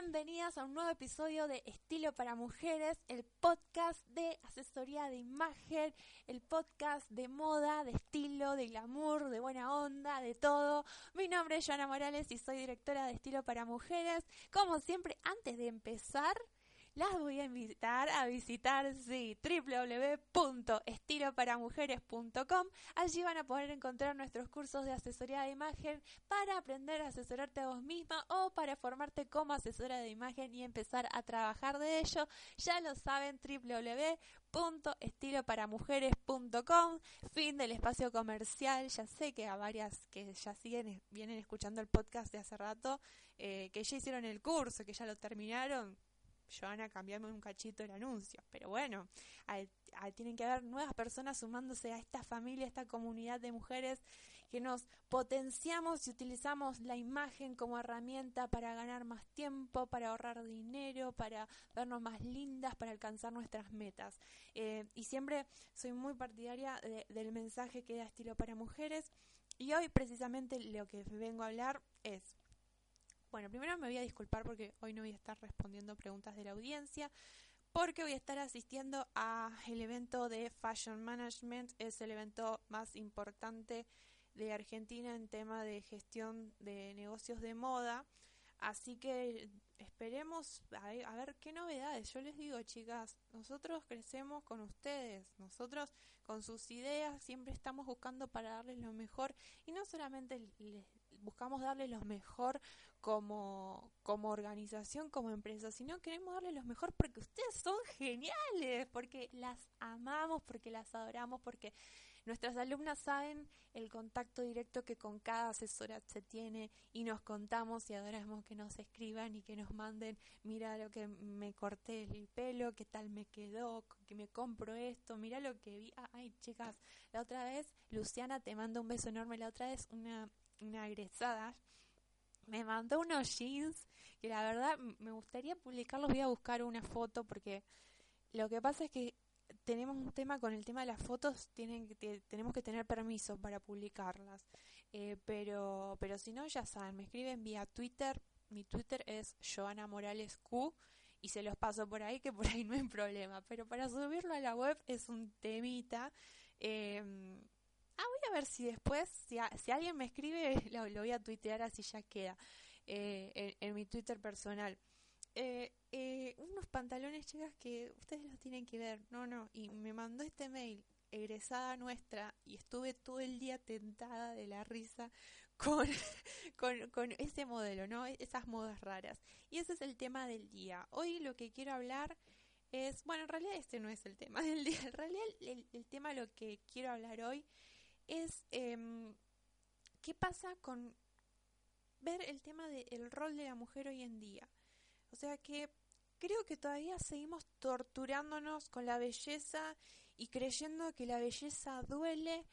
Bienvenidas a un nuevo episodio de Estilo para Mujeres, el podcast de asesoría de imagen, el podcast de moda, de estilo, de glamour, de buena onda, de todo. Mi nombre es Joana Morales y soy directora de Estilo para Mujeres. Como siempre, antes de empezar, las voy a invitar a visitar sí, www.estiloparamujeres.com. Allí van a poder encontrar nuestros cursos de asesoría de imagen para aprender a asesorarte a vos misma o para formarte como asesora de imagen y empezar a trabajar de ello. Ya lo saben, www.estiloparamujeres.com. Fin del espacio comercial. Ya sé que a varias que ya siguen, vienen escuchando el podcast de hace rato, eh, que ya hicieron el curso, que ya lo terminaron Joana, cambiame un cachito el anuncio. Pero bueno, tienen que haber nuevas personas sumándose a esta familia, a esta comunidad de mujeres que nos potenciamos y utilizamos la imagen como herramienta para ganar más tiempo, para ahorrar dinero, para vernos más lindas, para alcanzar nuestras metas. Eh, y siempre soy muy partidaria del mensaje que da estilo para mujeres. Y hoy precisamente lo que vengo a hablar es bueno, primero me voy a disculpar porque hoy no voy a estar respondiendo preguntas de la audiencia, porque voy a estar asistiendo a el evento de Fashion Management, es el evento más importante de Argentina en tema de gestión de negocios de moda. Así que esperemos a, a, ver qué novedades. Yo les digo, chicas, nosotros crecemos con ustedes, nosotros con sus ideas siempre estamos buscando para darles lo mejor y no solamente les buscamos darles lo mejor como, como organización, como empresa, sino queremos darles lo mejor porque ustedes son geniales, porque las amamos, porque las adoramos, porque nuestras alumnas saben el contacto directo que con cada asesora se tiene y nos contamos y adoramos que nos escriban y que nos manden, mira lo que me corté el pelo, qué tal me quedó, que me compro esto, mira lo que vi. Ay, chicas, la otra vez, Luciana, te mando un beso enorme, la otra vez una, una agresada me mandó unos jeans que la verdad me gustaría publicarlos. Voy a buscar una foto porque lo que pasa es que tenemos un tema con el tema de las fotos, tienen tenemos que tener permiso para publicarlas. Eh, pero, pero si no, ya saben, me escriben vía Twitter. Mi Twitter es Joana Morales Q y se los paso por ahí, que por ahí no hay problema. Pero para subirlo a la web es un temita. Eh, Ah, voy a ver si después, si, si alguien me escribe, lo, voy a tuitear así ya queda eh, en, mi Twitter personal. Eh, eh, unos pantalones, chicas, que ustedes los tienen que ver. No, no. Y me mandó este mail, egresada nuestra, y estuve todo el día tentada de la risa con, con, con, ese modelo, ¿no? Esas modas raras. Y ese es el tema del día. Hoy lo que quiero hablar es, bueno, en realidad este no es el tema del día. En realidad el, el tema lo que quiero hablar hoy es em, qué pasa con ver el tema del rol de la mujer hoy en día. O sea que creo que todavía seguimos torturándonos con la belleza y creyendo que la belleza duele.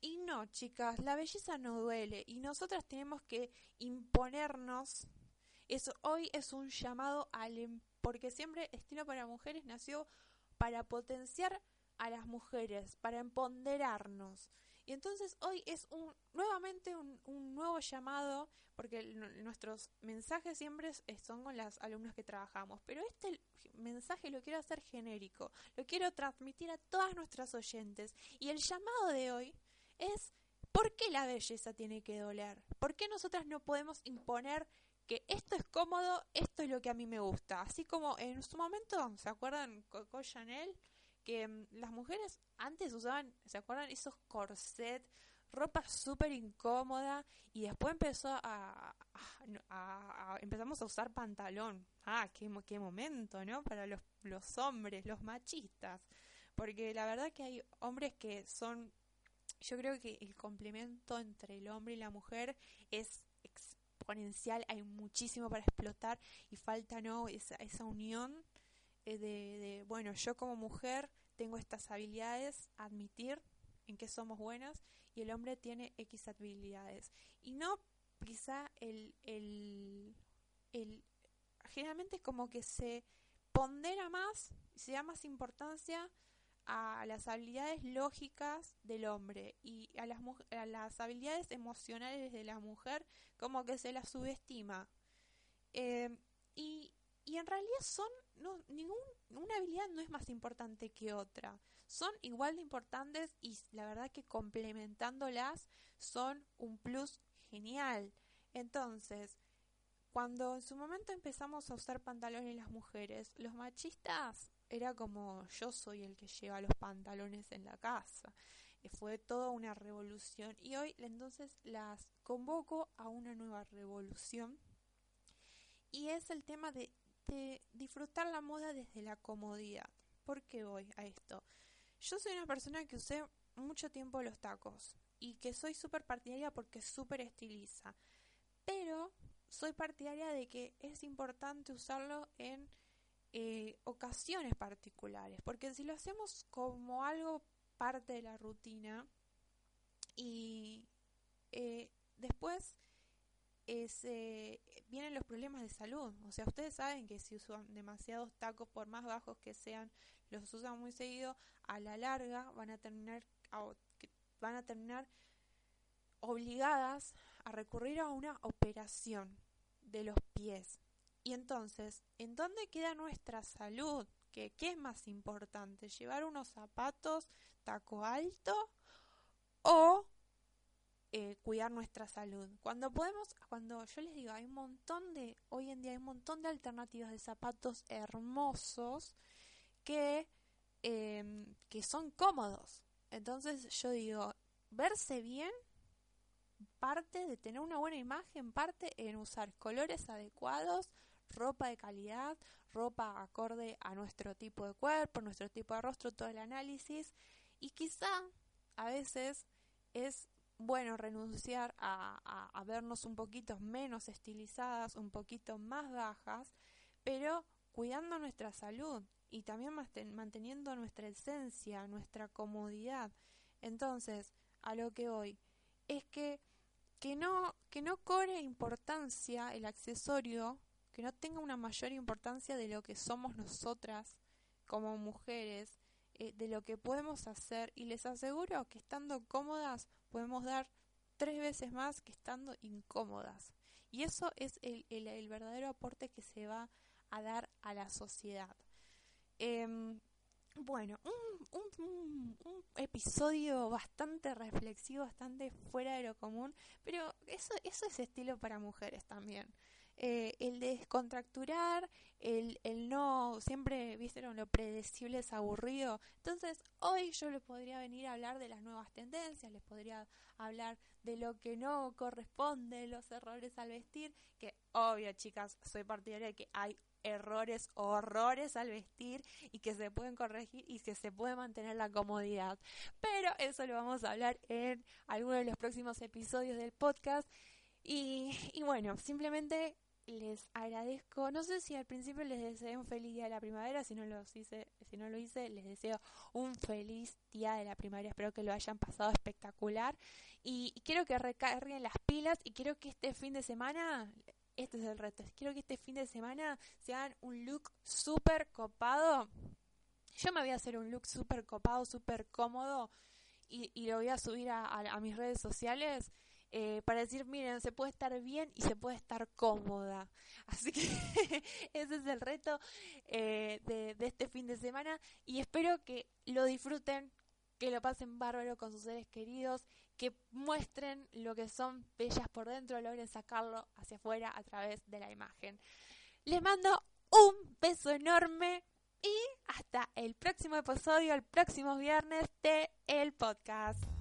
Y no, chicas, la belleza no duele. Y nosotras tenemos que imponernos. Eso hoy es un llamado al... Em, porque siempre Estilo para Mujeres nació para potenciar a las mujeres, para empoderarnos. Y entonces hoy es un, nuevamente un, nuevo llamado, porque nuestros mensajes siempre son con las alumnas que trabajamos, pero este mensaje lo quiero hacer genérico, lo quiero transmitir a todas nuestras oyentes. Y el llamado de hoy es, ¿por qué la belleza tiene que doler? ¿Por qué nosotras no podemos imponer que esto es cómodo, esto es lo que a mí me gusta? Así como en su momento, ¿se acuerdan Coco Chanel? Que mm, las mujeres antes usaban, ¿se acuerdan? Esos corsets, ropa súper incómoda y después empezó a, empezamos a usar pantalón. Ah, qué, qué momento, ¿no? Para los, los hombres, los machistas. Porque la verdad que hay hombres que son yo creo que el complemento entre el hombre y la mujer es exponencial, hay muchísimo para explotar y falta no esa, esa unión de, bueno, yo como mujer tengo estas habilidades, admitir en qué somos buenas y el hombre tiene X habilidades. Y no quizá el, el, el generalmente como que se pondera más, se da más importancia a las habilidades lógicas del hombre y a las, a las habilidades emocionales de la mujer como que se las subestima. Eh, y, y en realidad son, no, ningún, una habilidad no es más importante que otra. Son igual de importantes y la verdad que complementándolas son un plus genial. Entonces, cuando en su momento empezamos a usar pantalones las mujeres, los machistas era como yo soy el que lleva los pantalones en la casa. Eh, fue toda una revolución y hoy entonces las convoco a una nueva revolución y es el tema de, de disfrutar la moda desde la comodidad. ¿Por qué voy a esto? Yo soy una persona que usé mucho tiempo los tacos y que soy súper partidaria porque súper estiliza. Pero soy partidaria de que es importante usarlo en eh, ocasiones particulares, porque si lo hacemos como algo parte de la rutina y eh, después vienen los problemas de salud. O sea, ustedes saben que si usan demasiados tacos, por más bajos que sean, los usan muy seguido, a la larga van a terminar, van a terminar obligadas a recurrir a una operación de los pies. Y entonces, ¿en dónde queda nuestra salud? ¿Qué, ¿Qué, es más importante? ¿Llevar unos zapatos taco alto o eh, cuidar nuestra salud? Cuando podemos, cuando yo les digo, hay un montón de, hoy en día hay un montón de alternativas de zapatos hermosos que, em, que son cómodos. Entonces yo digo, verse bien parte de tener una buena imagen, parte en usar colores adecuados, ropa de calidad, ropa acorde a nuestro tipo de cuerpo, nuestro tipo de rostro, todo el análisis. Y quizá a veces es bueno renunciar a, vernos un poquito menos estilizadas, un poquito más bajas, pero cuidando nuestra salud y también manteniendo nuestra esencia, nuestra comodidad. Entonces, a lo que hoy es que que no, que no cobre importancia el accesorio, que no tenga una mayor importancia de lo que somos nosotras como mujeres, eh, de lo que podemos hacer y les aseguro que estando cómodas podemos dar tres veces más que estando incómodas. Y eso es el, el, verdadero aporte que se va a dar a la sociedad. Em, bueno, un, un, episodio bastante reflexivo, bastante fuera de lo común, pero eso, eso es estilo para mujeres también. Eh, el descontracturar, el, el no, siempre vieron lo predecible es aburrido. Entonces, hoy yo les podría venir a hablar de las nuevas tendencias, les podría hablar de lo que no corresponde, los errores al vestir, que obvio, chicas, soy partidaria de que hay errores o horrores al vestir y que se pueden corregir y que se puede mantener la comodidad. Pero eso lo vamos a hablar en alguno de los próximos episodios del podcast. Y, y bueno, simplemente les agradezco. No sé si al principio les deseé un feliz día de la primavera, si no lo hice, si no lo hice, les deseo un feliz día de la primavera. Espero que lo hayan pasado espectacular y, quiero que recarguen las pilas y quiero que este fin de semana este es el reto. Quiero que este fin de semana se hagan un look súper copado. Yo me voy a hacer un look súper copado, súper cómodo y, y, lo voy a subir a, mis redes sociales eh, para decir, miren, se puede estar bien y se puede estar cómoda. Así que ese es el reto eh, de, de este fin de semana y espero que lo disfruten, que lo pasen bárbaro con sus seres queridos que muestren lo que son bellas por dentro, logren sacarlo hacia afuera a través de la imagen. Les mando un beso enorme y hasta el próximo episodio, el próximo viernes de el podcast.